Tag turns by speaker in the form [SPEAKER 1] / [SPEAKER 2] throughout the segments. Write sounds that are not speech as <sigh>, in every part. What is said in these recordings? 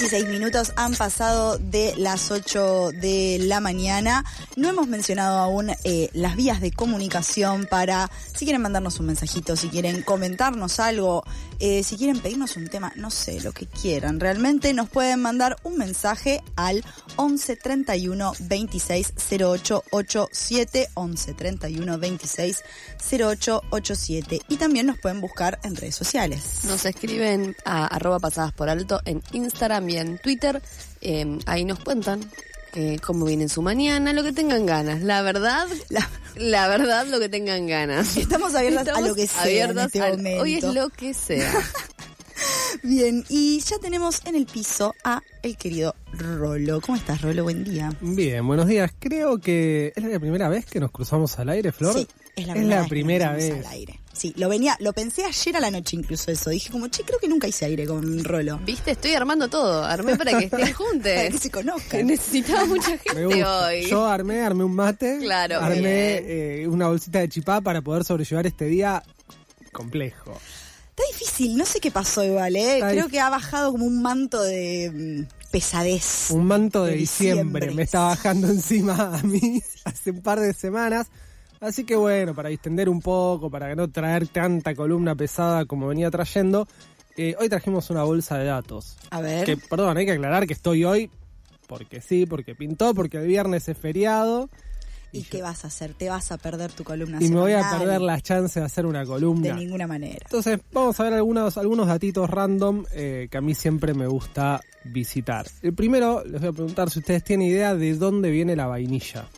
[SPEAKER 1] 16 minutos han pasado de las 8 de la mañana. No hemos mencionado aún eh, las vías de comunicación para, si quieren mandarnos un mensajito, si quieren comentarnos algo, eh, si quieren pedirnos un tema, no sé, lo que quieran. Realmente nos pueden mandar un mensaje al 11 31 26 08 87, 11 31 26 08 87. Y también nos pueden buscar en redes sociales.
[SPEAKER 2] Nos escriben a arroba pasadas por alto en Instagram y en Twitter. Eh, ahí nos cuentan eh, cómo viene su mañana, lo que tengan ganas. La verdad,
[SPEAKER 1] La-
[SPEAKER 2] la, verdad, lo que tengan ganas.
[SPEAKER 1] Estamos abiertas a lo que sea en
[SPEAKER 2] abiertas
[SPEAKER 1] este
[SPEAKER 2] al-
[SPEAKER 1] momento.
[SPEAKER 2] Hoy es lo que sea. <laughs>
[SPEAKER 1] Bien, y ya tenemos en el piso a el querido Rolo. ¿Cómo estás, Rolo? Buen día.
[SPEAKER 3] Bien, buenos días. Creo que es la primera vez que nos cruzamos al aire, Flor.
[SPEAKER 1] Sí, es la
[SPEAKER 3] Es
[SPEAKER 1] primera,
[SPEAKER 3] la
[SPEAKER 1] vez que
[SPEAKER 3] primera vez.
[SPEAKER 1] al aire. Sí, lo venía, lo pensé ayer a la noche incluso eso. Dije como, che, creo que nunca hice aire con Rolo.
[SPEAKER 2] Viste, estoy armando todo. Armé para que estén <laughs>
[SPEAKER 1] Para que
[SPEAKER 2] juntos.
[SPEAKER 1] se conozcan.
[SPEAKER 2] Necesitaba mucha gente hoy.
[SPEAKER 3] Yo armé, armé un mate.
[SPEAKER 2] Claro,
[SPEAKER 3] Armé eh, una bolsita de chipá para poder sobrellevar este día complejo.
[SPEAKER 1] Está difícil, no sé qué pasó igual, ¿eh?
[SPEAKER 3] Está
[SPEAKER 1] Creo que ha bajado como un manto de mm, pesadez.
[SPEAKER 3] Un manto de,
[SPEAKER 1] De
[SPEAKER 3] diciembre.
[SPEAKER 1] diciembre.
[SPEAKER 3] me está bajando <laughs> encima a mí hace un par de semanas. Así que bueno, para distender un poco, para no traer tanta columna pesada como venía trayendo, eh, hoy trajimos una bolsa de datos.
[SPEAKER 1] A ver.
[SPEAKER 3] Que, perdón, hay que aclarar que estoy hoy porque sí, porque pintó, porque el viernes es feriado.
[SPEAKER 1] ¿Y qué vas a hacer? Te vas a perder tu columna
[SPEAKER 3] Y me voy a perder las chances de hacer una columna.
[SPEAKER 1] De ninguna manera.
[SPEAKER 3] Entonces, vamos a ver algunos, algunos datitos random eh, que a mí siempre me gusta visitar. El primero, les voy a preguntar si ustedes tienen idea de dónde viene la vainilla.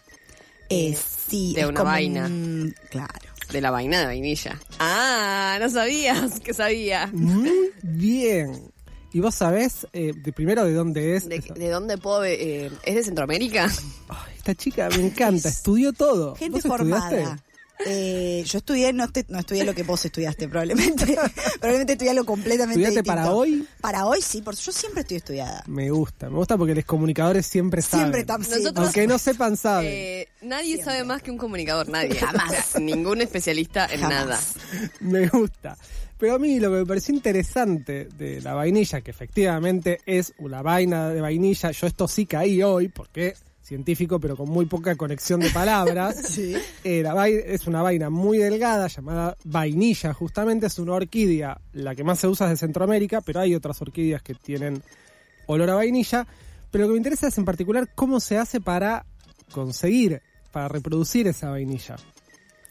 [SPEAKER 1] Eh, sí,
[SPEAKER 2] de
[SPEAKER 1] es
[SPEAKER 2] una
[SPEAKER 1] como
[SPEAKER 2] vaina.
[SPEAKER 1] un- Claro.
[SPEAKER 2] De la vaina de vainilla. Ah, no sabías que sabía.
[SPEAKER 3] Muy bien. ¿Y vos sabés eh, de primero de dónde es?
[SPEAKER 2] ¿De,
[SPEAKER 3] esa-
[SPEAKER 2] de dónde puedo...? eh, ¿Es de Centroamérica?
[SPEAKER 3] Ay, esta chica me encanta, estudió todo.
[SPEAKER 1] Gente
[SPEAKER 3] ¿Vos estudiaste?
[SPEAKER 1] formada. Eh, yo estudié, no, te- no estudié lo que vos estudiaste, probablemente. <laughs> probablemente estudié algo completamente
[SPEAKER 3] ¿Estudiaste
[SPEAKER 1] distinto.
[SPEAKER 3] para hoy?
[SPEAKER 1] Para hoy sí, porque yo siempre estoy estudiada.
[SPEAKER 3] Me gusta, me gusta porque los comunicadores siempre saben.
[SPEAKER 1] Siempre estamos. sí,
[SPEAKER 2] Nosotros-
[SPEAKER 3] Aunque no sepan, saben.
[SPEAKER 2] Eh, nadie
[SPEAKER 1] Siempre.
[SPEAKER 2] sabe más que un comunicador, nadie.
[SPEAKER 1] Jamás. <laughs>
[SPEAKER 2] Ningún especialista en
[SPEAKER 1] Jamás.
[SPEAKER 2] nada. <laughs>
[SPEAKER 3] Me gusta. Pero a mí lo que me pareció interesante de la vainilla, que efectivamente es una vaina de vainilla, yo esto sí caí hoy, porque científico, pero con muy poca conexión de palabras. <laughs>
[SPEAKER 1] Sí.
[SPEAKER 3] Es una vaina muy delgada llamada vainilla, justamente es una orquídea, la que más se usa es de Centroamérica, pero hay otras orquídeas que tienen olor a vainilla. Pero lo que me interesa es en particular cómo se hace para conseguir, para reproducir esa vainilla.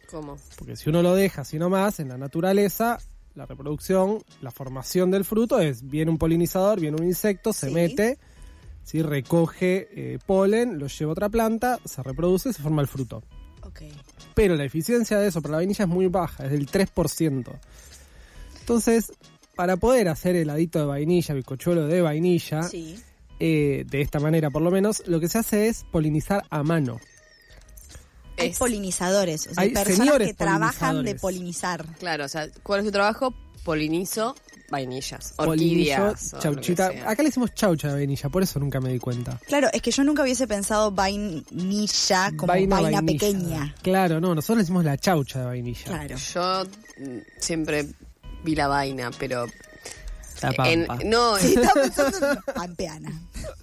[SPEAKER 2] ¿Cómo?
[SPEAKER 3] Porque si uno lo deja así nomás, en la naturaleza, la reproducción, la formación del fruto es, viene un polinizador, viene un insecto, se
[SPEAKER 1] Sí.
[SPEAKER 3] mete, ¿sí? recoge eh, polen, lo lleva a otra planta, se reproduce y se forma el fruto.
[SPEAKER 1] Ok.
[SPEAKER 3] Pero la eficiencia de eso para la vainilla es muy baja, es del 3%. Entonces, para poder hacer heladito de vainilla, bizcochuelo de vainilla,
[SPEAKER 1] Sí.
[SPEAKER 3] eh, de esta manera por lo menos, lo que se hace es polinizar a mano.
[SPEAKER 1] Hay
[SPEAKER 2] Es-
[SPEAKER 1] polinizadores, o sea,
[SPEAKER 3] Hay
[SPEAKER 1] personas que trabajan de polinizar.
[SPEAKER 2] Claro, o sea, ¿cuál es tu trabajo? Polinizo vainillas, orquídeas.
[SPEAKER 3] chauchita. Acá le decimos chaucha de vainilla, por eso nunca me di cuenta.
[SPEAKER 1] Claro, es que yo nunca hubiese pensado vainilla como vaina,
[SPEAKER 3] vainilla.
[SPEAKER 1] pequeña.
[SPEAKER 3] Claro, no, nosotros le decimos la chaucha de vainilla.
[SPEAKER 1] Claro.
[SPEAKER 2] Yo siempre vi la vaina, pero...
[SPEAKER 3] La pampa.
[SPEAKER 2] en- no, <laughs>
[SPEAKER 1] Sí, pensando en pampeana.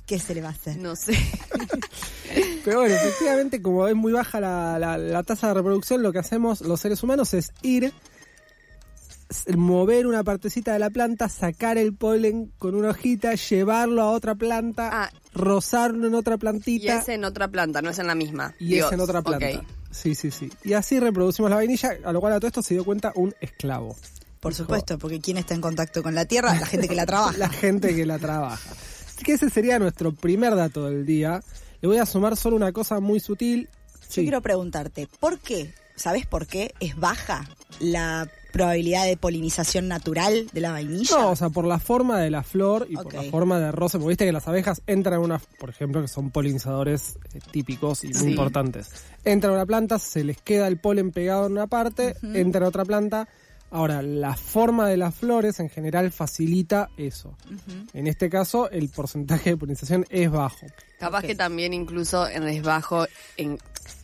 [SPEAKER 1] ¿Qué se le va a hacer?
[SPEAKER 2] no sé. <laughs>
[SPEAKER 3] Pero bueno, efectivamente, como es muy baja la, la- la tasa de reproducción, lo que hacemos los seres humanos es ir, mover una partecita de la planta, sacar el polen con una hojita, llevarlo a otra planta,
[SPEAKER 2] Ah.
[SPEAKER 3] rozarlo en otra
[SPEAKER 2] Y
[SPEAKER 3] plantita
[SPEAKER 2] es en otra planta, no es en la misma.
[SPEAKER 3] y es en otra planta. Sí, sí, sí. Y así reproducimos la vainilla, a lo cual a todo esto se dio cuenta un esclavo.
[SPEAKER 1] Por
[SPEAKER 3] Dijo,
[SPEAKER 1] supuesto, porque ¿quién está en contacto con la tierra? La gente que la <laughs> trabaja.
[SPEAKER 3] la gente que la trabaja. Así que ese sería nuestro primer dato del día. Le voy a sumar solo una cosa muy sutil.
[SPEAKER 1] Yo
[SPEAKER 3] Sí.
[SPEAKER 1] quiero preguntarte, ¿por qué? ¿Sabes por qué es baja la probabilidad de polinización natural de la vainilla?
[SPEAKER 3] No, o sea, por la forma de la flor y por la forma de roce, porque viste que las abejas entran a una, por ejemplo, que son polinizadores eh, típicos y muy
[SPEAKER 2] Sí.
[SPEAKER 3] importantes. Entran a una planta, se les queda el polen pegado en una parte, entran a otra planta. Ahora, la forma de las flores en general facilita eso. En este caso, el porcentaje de polinización es bajo.
[SPEAKER 2] Capaz que también incluso en es bajo en,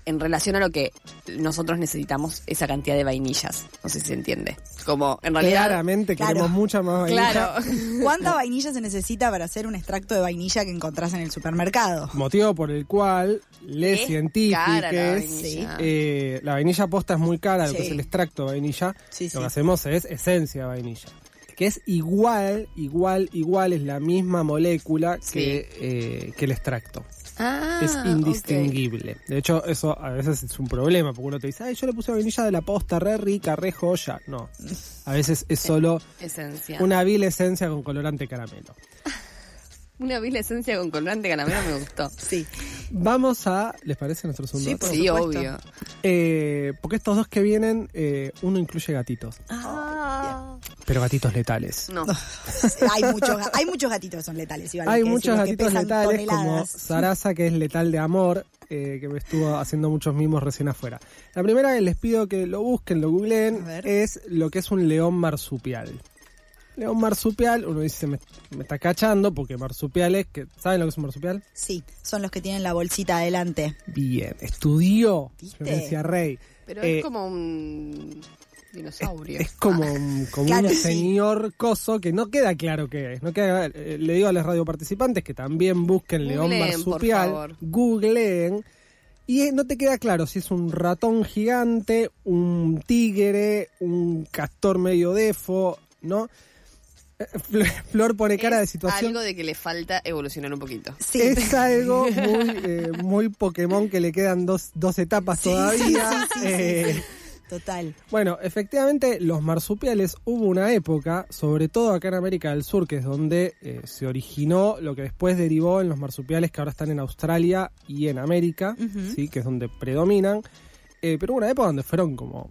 [SPEAKER 2] en relación a lo que nosotros necesitamos esa cantidad de vainillas. No sé si se entiende. Como en realidad...
[SPEAKER 3] Claramente
[SPEAKER 1] Claro.
[SPEAKER 3] queremos mucha más vainilla.
[SPEAKER 2] Claro. <laughs>
[SPEAKER 1] ¿Cuánta vainilla se necesita para hacer un extracto de vainilla que encontrás en el supermercado?
[SPEAKER 3] Motivo por el cual les
[SPEAKER 2] Es
[SPEAKER 3] científicos
[SPEAKER 2] la vainilla.
[SPEAKER 3] eh, la vainilla posta es muy cara, lo que es el extracto de vainilla.
[SPEAKER 1] Sí,
[SPEAKER 3] lo
[SPEAKER 1] sí.
[SPEAKER 3] que hacemos es esencia de vainilla. Que es igual, igual, igual, es la misma molécula que, eh, que el extracto.
[SPEAKER 2] Ah,
[SPEAKER 3] es indistinguible. De hecho, eso a veces es un problema, porque uno te dice, ay, yo le puse vainilla de la posta, re rica, re joya. No. A veces es solo
[SPEAKER 2] Esencia.
[SPEAKER 3] una vil esencia con colorante caramelo. <laughs>
[SPEAKER 2] Una vil esencia con colorante caramelo me gustó. <laughs>
[SPEAKER 1] Sí.
[SPEAKER 3] Vamos a, ¿les parece nuestro segundo
[SPEAKER 1] Sí, por
[SPEAKER 2] sí, obvio.
[SPEAKER 3] Eh, porque estos dos que vienen, eh, uno incluye gatitos,
[SPEAKER 2] Ah.
[SPEAKER 3] Pero gatitos letales.
[SPEAKER 2] No. <laughs>
[SPEAKER 1] hay, muchos, hay muchos gatitos que son letales. Iván,
[SPEAKER 3] Hay
[SPEAKER 1] que
[SPEAKER 3] muchos gatitos letales como. Sarasa, que es letal de amor, eh, que me estuvo haciendo muchos mimos recién afuera. La primera que les pido que lo busquen, lo googleen, es lo que es un león marsupial. León marsupial, uno dice, me, me está cachando, porque marsupiales, que ¿saben lo que es un marsupial?
[SPEAKER 1] Sí, son los que tienen la bolsita adelante.
[SPEAKER 3] Bien, estudió. Florencia Rey.
[SPEAKER 2] Pero
[SPEAKER 3] Eh,
[SPEAKER 2] es como un dinosaurio.
[SPEAKER 3] Es como, un- como
[SPEAKER 1] Claro,
[SPEAKER 3] un
[SPEAKER 1] sí.
[SPEAKER 3] señor coso que no queda claro qué es. No queda, eh, le digo a los radioparticipantes que también busquen león marsupial, googleen. Y no te queda claro si es un ratón gigante, un tigre, un castor medio defo, ¿no? Eh, Flor, pone cara de
[SPEAKER 2] Es
[SPEAKER 3] situación.
[SPEAKER 2] algo de que le falta evolucionar un poquito.
[SPEAKER 1] Sí.
[SPEAKER 3] Es <laughs> algo muy, eh, muy Pokémon que le quedan dos, dos etapas todavía. Eh,
[SPEAKER 1] Total.
[SPEAKER 3] Bueno, efectivamente, los marsupiales hubo una época, sobre todo acá en América del Sur, que es donde eh, se originó lo que después derivó en los marsupiales que ahora están en Australia y en América, sí, que es donde predominan. Eh, pero hubo una época donde fueron como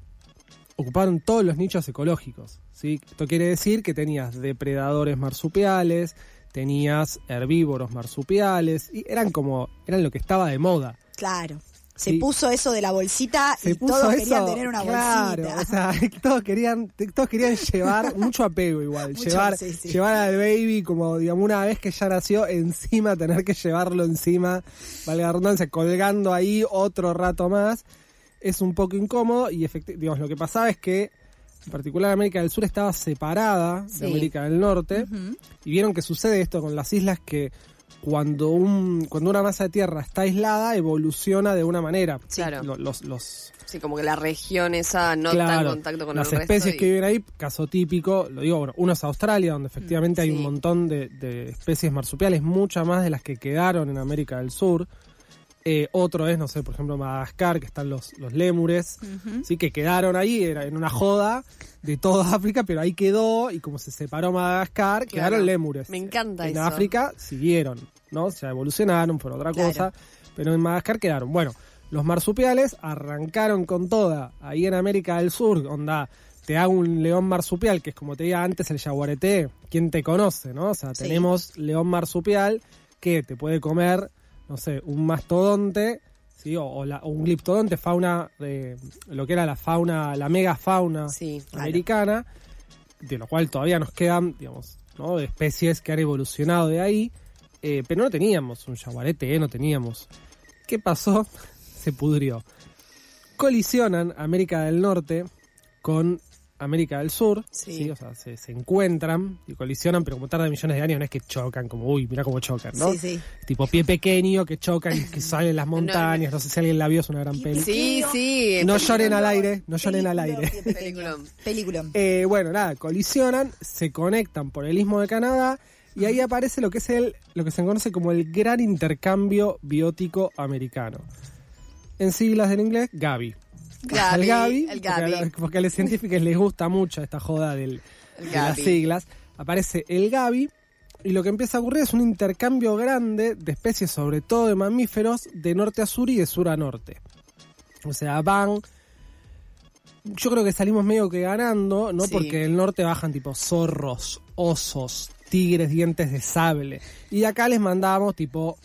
[SPEAKER 3] ocuparon todos los nichos ecológicos, sí. Esto quiere decir que tenías depredadores marsupiales, tenías herbívoros marsupiales y eran como eran lo que estaba de moda.
[SPEAKER 1] Claro. Se
[SPEAKER 3] Sí.
[SPEAKER 1] puso eso de la bolsita
[SPEAKER 3] se
[SPEAKER 1] y todos
[SPEAKER 3] eso,
[SPEAKER 1] querían tener una
[SPEAKER 3] claro,
[SPEAKER 1] bolsita.
[SPEAKER 3] o sea, <laughs> todos querían, todos querían llevar <laughs> mucho apego igual,
[SPEAKER 1] Mucho,
[SPEAKER 3] llevar,
[SPEAKER 1] sí, sí.
[SPEAKER 3] llevar al baby como digamos una vez que ya nació encima, tener que llevarlo encima, valga la redundancia, colgando ahí otro rato más, es un poco incómodo y digamos lo que pasaba es que en particular América del Sur estaba separada de América del Norte y vieron que sucede esto con las islas que cuando un cuando una masa de tierra está aislada evoluciona de una manera.
[SPEAKER 2] Claro.
[SPEAKER 3] Lo- Los, los,
[SPEAKER 2] Sí, como que la región esa no está en contacto con
[SPEAKER 3] las
[SPEAKER 2] el resto.
[SPEAKER 3] especies
[SPEAKER 2] y-
[SPEAKER 3] que viven ahí, caso típico, lo digo, bueno, uno es Australia, donde efectivamente hay un montón de, de especies marsupiales, muchas más de las que quedaron en América del Sur. Eh, otro es, no sé, por ejemplo, Madagascar, que están los, los lémures, sí, que quedaron ahí, era en una joda de toda <laughs> África, pero ahí quedó, y como se separó Madagascar,
[SPEAKER 2] Claro.
[SPEAKER 3] quedaron lémures.
[SPEAKER 2] Me encanta
[SPEAKER 3] En
[SPEAKER 2] eso.
[SPEAKER 3] África siguieron, ¿no? Se evolucionaron, fueron otra
[SPEAKER 1] Claro.
[SPEAKER 3] cosa, pero en Madagascar quedaron. Bueno, los marsupiales arrancaron con toda ahí en América del Sur, onda, te hago un león marsupial, que es como te diga antes el jaguareté, ¿quién te conoce, no? O sea,
[SPEAKER 1] Sí.
[SPEAKER 3] tenemos león marsupial que te puede comer, no sé, un mastodonte, ¿sí? O, o la- o un gliptodonte, fauna, de lo que era la fauna, la megafauna
[SPEAKER 2] Sí, claro.
[SPEAKER 3] americana, de lo cual todavía nos quedan, digamos, ¿no? de especies que han evolucionado de ahí, eh, pero no teníamos un jaguarete, ¿eh? no teníamos. ¿Qué pasó? <laughs> Se pudrió. Colisionan América del Norte con América del Sur,
[SPEAKER 2] Sí.
[SPEAKER 3] ¿sí? o sea, se, se encuentran y colisionan, pero como tarda millones de años, no es que chocan, como, uy, mira cómo chocan, ¿no?
[SPEAKER 1] Sí, sí.
[SPEAKER 3] Tipo pie pequeño que chocan y que <laughs> salen las montañas, no, sé si alguien la vio, es una gran peli.
[SPEAKER 2] Sí, sí.
[SPEAKER 3] No lloren al aire, no lloren al aire.
[SPEAKER 2] Peliculón.
[SPEAKER 1] Peliculón.
[SPEAKER 3] Eh, bueno, nada, colisionan, se conectan por el istmo de Canadá y ahí aparece lo que es el, lo que se conoce como el gran intercambio biótico americano. En siglas del inglés, Gavi. El
[SPEAKER 2] el
[SPEAKER 3] porque a Porque, los científicos les gusta mucho esta joda del, de las siglas. Aparece el Gavi y lo que empieza a ocurrir es un intercambio grande de especies, sobre todo de mamíferos, de norte a sur y de sur a norte. O sea, van yo creo que salimos medio que ganando, ¿no?
[SPEAKER 2] Sí.
[SPEAKER 3] Porque el norte bajan tipo zorros, osos, tigres, dientes de sable. Y acá les mandamos tipo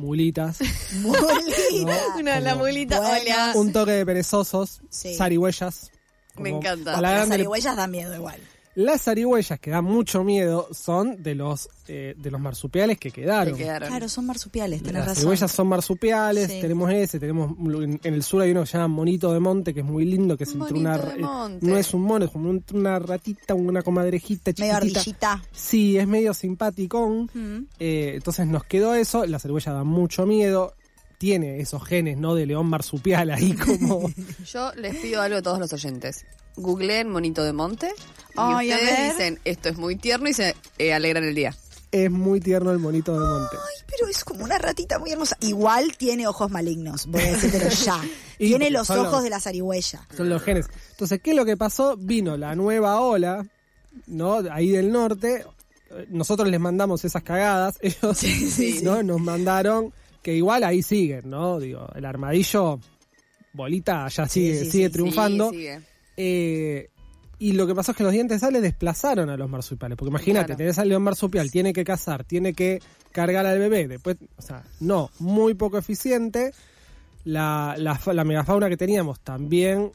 [SPEAKER 3] mulitas, <laughs>
[SPEAKER 1] linda.
[SPEAKER 2] Una la
[SPEAKER 3] Como-
[SPEAKER 2] mulita, hola.
[SPEAKER 3] un toque de perezosos,
[SPEAKER 1] Sí.
[SPEAKER 3] zarigüeyas.
[SPEAKER 2] Me encanta.
[SPEAKER 1] Las zarigüeyas dan miedo igual.
[SPEAKER 3] Las zarigüeyas que dan mucho miedo son de los eh, de los marsupiales que quedaron.
[SPEAKER 1] Claro, son marsupiales, tenés
[SPEAKER 3] Las
[SPEAKER 1] razón.
[SPEAKER 3] zarigüeyas son marsupiales,
[SPEAKER 1] Sí.
[SPEAKER 3] tenemos ese, tenemos en, en el sur hay uno que se llama monito de monte, que es muy lindo, que es entre una
[SPEAKER 2] de
[SPEAKER 3] eh,
[SPEAKER 2] monte.
[SPEAKER 3] no es un mono, es como entre una ratita, una comadrejita
[SPEAKER 1] Medio
[SPEAKER 3] chiquitita.
[SPEAKER 1] ardillita.
[SPEAKER 3] Sí, es medio simpaticón.
[SPEAKER 1] Mm.
[SPEAKER 3] Eh, entonces nos quedó eso, la zarigüeya da mucho miedo, tiene esos genes, ¿no? De león marsupial ahí como... <laughs>
[SPEAKER 2] Yo les pido algo a todos los oyentes. Googleen monito de monte y
[SPEAKER 1] Ay, a
[SPEAKER 2] ustedes
[SPEAKER 1] ver.
[SPEAKER 2] dicen esto es muy tierno y se eh, alegran el día.
[SPEAKER 3] es muy tierno el monito de monte.
[SPEAKER 1] Ay, pero es como una ratita muy hermosa. Igual tiene ojos malignos, voy a decírtelo <laughs> ya.
[SPEAKER 3] Y
[SPEAKER 1] tiene los ojos
[SPEAKER 3] los-
[SPEAKER 1] de la zarigüeya.
[SPEAKER 3] Son los genes. Entonces, ¿qué es lo que pasó? Vino la nueva ola, ¿no? Ahí del norte. Nosotros les mandamos esas cagadas. <laughs> Ellos
[SPEAKER 2] sí,
[SPEAKER 3] ¿no? nos mandaron que igual ahí siguen, ¿no? Digo, el armadillo, bolita, ya sigue,
[SPEAKER 1] sí,
[SPEAKER 3] sigue
[SPEAKER 1] sí.
[SPEAKER 3] triunfando.
[SPEAKER 2] Sí, sigue.
[SPEAKER 3] Eh, y lo que pasó es que los dientes sable desplazaron a los marsupiales. Porque imagínate,
[SPEAKER 2] Claro.
[SPEAKER 3] tenés al león marsupial, tiene que cazar, tiene que cargar al bebé. Después, o sea, no, muy poco eficiente. La, la, la megafauna que teníamos también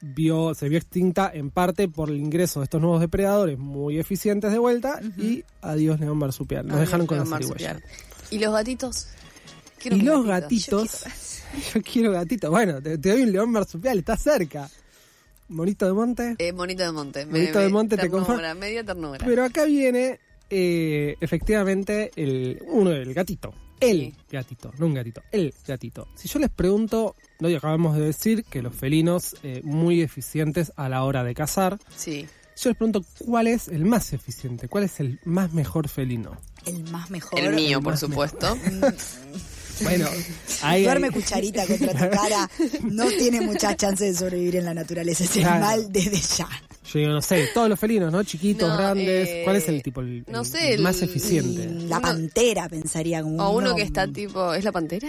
[SPEAKER 3] vio, se vio extinta en parte por el ingreso de estos nuevos depredadores muy eficientes de vuelta. Y adiós león marsupial. Nos dejaron con la
[SPEAKER 2] marsupial. ¿Y los gatitos? Quiero
[SPEAKER 3] Y los
[SPEAKER 2] gatito.
[SPEAKER 3] gatitos. <laughs> Yo quiero gatitos. Bueno, te, te doy un león marsupial, está cerca. Monito de monte.
[SPEAKER 2] Eh, monito de monte.
[SPEAKER 3] Monito de monte te
[SPEAKER 2] ternura,
[SPEAKER 3] conforma.
[SPEAKER 2] media ternura.
[SPEAKER 3] Pero acá viene eh, efectivamente el uno el gatito. El
[SPEAKER 2] Sí.
[SPEAKER 3] gatito, no un gatito, el gatito. Si yo les pregunto, no y acabamos de decir que los felinos eh, muy eficientes a la hora de cazar.
[SPEAKER 2] Sí.
[SPEAKER 3] Yo les pregunto cuál es el más eficiente, cuál es el más mejor felino.
[SPEAKER 1] El más mejor.
[SPEAKER 2] El mío,
[SPEAKER 3] el
[SPEAKER 2] por supuesto. <laughs>
[SPEAKER 3] Bueno, <laughs> ahí
[SPEAKER 1] Duerme
[SPEAKER 3] hay-
[SPEAKER 1] cucharita contra tu cara. No tiene muchas chances de sobrevivir en la naturaleza ese
[SPEAKER 3] Claro.
[SPEAKER 1] animal desde ya.
[SPEAKER 3] Yo digo, no sé, todos los felinos, ¿no? Chiquitos,
[SPEAKER 2] No,
[SPEAKER 3] grandes.
[SPEAKER 2] eh,
[SPEAKER 3] ¿Cuál es el tipo, el,
[SPEAKER 2] no
[SPEAKER 3] el-
[SPEAKER 2] sé,
[SPEAKER 3] el más
[SPEAKER 2] el-
[SPEAKER 3] eficiente?
[SPEAKER 1] La pantera pensaría como
[SPEAKER 2] O uno
[SPEAKER 1] no,
[SPEAKER 2] que está tipo. ¿Es la pantera?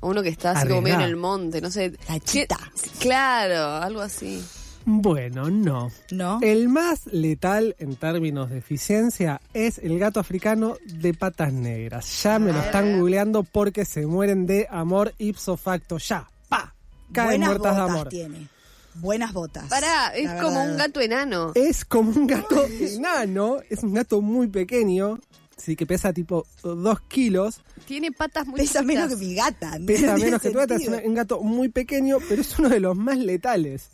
[SPEAKER 2] O uno que está así como medio en el monte, no sé.
[SPEAKER 1] La
[SPEAKER 2] ¿Qué-
[SPEAKER 1] chita.
[SPEAKER 2] Claro, algo así.
[SPEAKER 3] Bueno, no.
[SPEAKER 1] ¿No?
[SPEAKER 3] El más letal en términos de eficiencia es el gato africano de patas negras. Ya me lo están googleando porque se mueren de amor ipso facto. Ya, pa, caen
[SPEAKER 1] Buenas
[SPEAKER 3] muertas de
[SPEAKER 1] botas
[SPEAKER 3] amor.
[SPEAKER 1] tiene. Buenas botas.
[SPEAKER 2] Pará, es
[SPEAKER 1] La
[SPEAKER 2] como
[SPEAKER 1] verdad.
[SPEAKER 2] un gato enano.
[SPEAKER 3] Es como un gato enano, es un gato muy pequeño, sí que pesa tipo 2 kilos,
[SPEAKER 2] Tiene patas muy
[SPEAKER 1] Pesa menos que
[SPEAKER 2] chiquitas.
[SPEAKER 1] mi gata.
[SPEAKER 3] pesa
[SPEAKER 1] ¿tiene
[SPEAKER 3] menos que tu gata, es
[SPEAKER 1] sentido?
[SPEAKER 3] un gato muy pequeño, pero es uno de los más letales.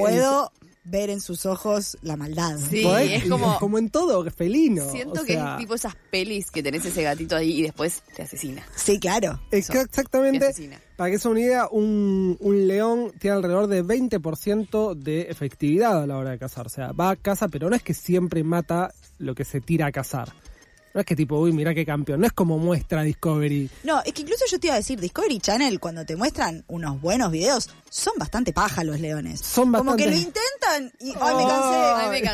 [SPEAKER 1] Puedo ver en sus ojos la maldad.
[SPEAKER 2] Sí,
[SPEAKER 3] ¿podés?
[SPEAKER 2] es como-
[SPEAKER 3] como en todo felino.
[SPEAKER 2] Siento
[SPEAKER 3] o
[SPEAKER 2] que
[SPEAKER 3] sea,
[SPEAKER 2] es tipo esas pelis que tenés ese gatito ahí y después te asesina.
[SPEAKER 1] Sí, claro.
[SPEAKER 3] Exa-
[SPEAKER 2] Te
[SPEAKER 3] Exactamente.
[SPEAKER 2] asesina.
[SPEAKER 3] Para que sea una idea, un, un león tiene alrededor de 20% de efectividad a la hora de cazar. O sea, va a caza, pero no es que siempre mata lo que se tira a cazar. No es que tipo, uy, mira qué campeón. No es como muestra Discovery.
[SPEAKER 1] No, es que incluso yo te iba a decir, Discovery Channel, cuando te muestran unos buenos videos, son bastante paja los leones.
[SPEAKER 3] Son
[SPEAKER 1] Como que lo
[SPEAKER 3] bastante-
[SPEAKER 1] intentan y, ay, me cansé.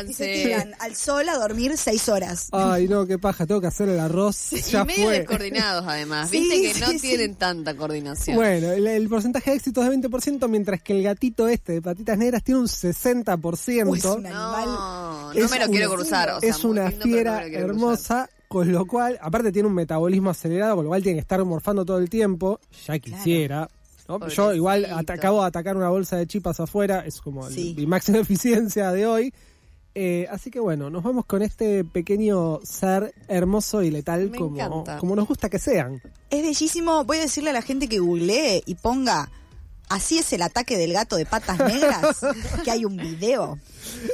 [SPEAKER 2] Ay, me
[SPEAKER 1] Y se tiran al sol a dormir seis horas.
[SPEAKER 3] Ay, no, qué paja, tengo que hacer el arroz. ya
[SPEAKER 2] y medio
[SPEAKER 3] fue.
[SPEAKER 2] descoordinados además.
[SPEAKER 1] Sí,
[SPEAKER 2] Viste que no
[SPEAKER 1] sí, sí.
[SPEAKER 2] tienen tanta coordinación.
[SPEAKER 3] Bueno, el, el porcentaje de éxito es de 20%, mientras que el gatito este de patitas negras tiene un 60%.
[SPEAKER 1] Uy, es
[SPEAKER 2] no,
[SPEAKER 1] animal.
[SPEAKER 2] no
[SPEAKER 3] Es
[SPEAKER 2] me lo
[SPEAKER 3] un-
[SPEAKER 2] quiero cruzar. o sea,
[SPEAKER 3] es una
[SPEAKER 2] lindo, no
[SPEAKER 3] fiera hermosa, con lo cual, aparte tiene un metabolismo acelerado, con lo cual tiene que estar morfando todo el tiempo. Ya quisiera. ¿no? Yo igual acabo de atacar una bolsa de chipas afuera, es como el- mi máxima <laughs> eficiencia de hoy. Eh, así que bueno, nos vamos con este pequeño ser hermoso y letal
[SPEAKER 2] Me
[SPEAKER 3] como,
[SPEAKER 2] encanta.
[SPEAKER 3] como nos gusta que sean.
[SPEAKER 1] Es bellísimo. Voy a decirle a la gente que googlee y ponga así es el ataque del gato de patas negras, que hay un video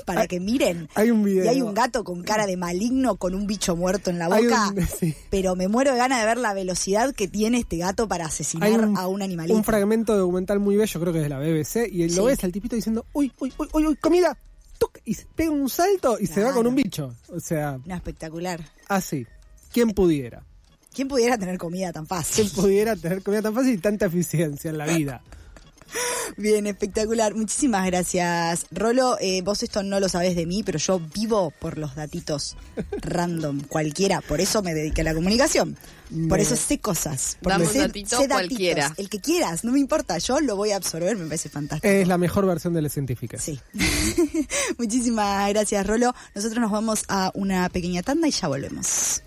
[SPEAKER 1] para que miren.
[SPEAKER 3] Hay un video.
[SPEAKER 1] Y hay un gato con cara de maligno con un bicho muerto en la boca.
[SPEAKER 3] un- <laughs> sí.
[SPEAKER 1] Pero me muero de ganas de ver la velocidad que tiene este gato para asesinar
[SPEAKER 3] un,
[SPEAKER 1] a un animalito.
[SPEAKER 3] un fragmento documental muy bello, creo que es de la BBC, y
[SPEAKER 1] Sí.
[SPEAKER 3] lo ves al tipito diciendo, uy, uy, uy, uy, uy, comida, tuc, y pega un salto y se va con un bicho. O sea,
[SPEAKER 1] No, espectacular.
[SPEAKER 3] así. ¿Quién pudiera?
[SPEAKER 1] ¿Quién pudiera tener comida tan
[SPEAKER 3] ¿Quién
[SPEAKER 1] fácil?
[SPEAKER 3] pudiera tener comida tan fácil y tanta eficiencia en la <laughs> vida?
[SPEAKER 1] Bien, espectacular. Muchísimas gracias, Rolo. Eh, vos esto no lo sabés de mí, pero yo vivo por los datitos random, cualquiera. Por eso me dediqué a la comunicación. Por eso sé cosas. Porque
[SPEAKER 2] Dame un
[SPEAKER 1] sé-
[SPEAKER 2] datito
[SPEAKER 1] sé
[SPEAKER 2] cualquiera.
[SPEAKER 1] El que quieras, no me importa. Yo lo voy a absorber, me parece fantástico.
[SPEAKER 3] Es la mejor versión de la científica.
[SPEAKER 1] Sí. <laughs> Muchísimas gracias, Rolo. Nosotros nos vamos a una pequeña tanda y ya volvemos.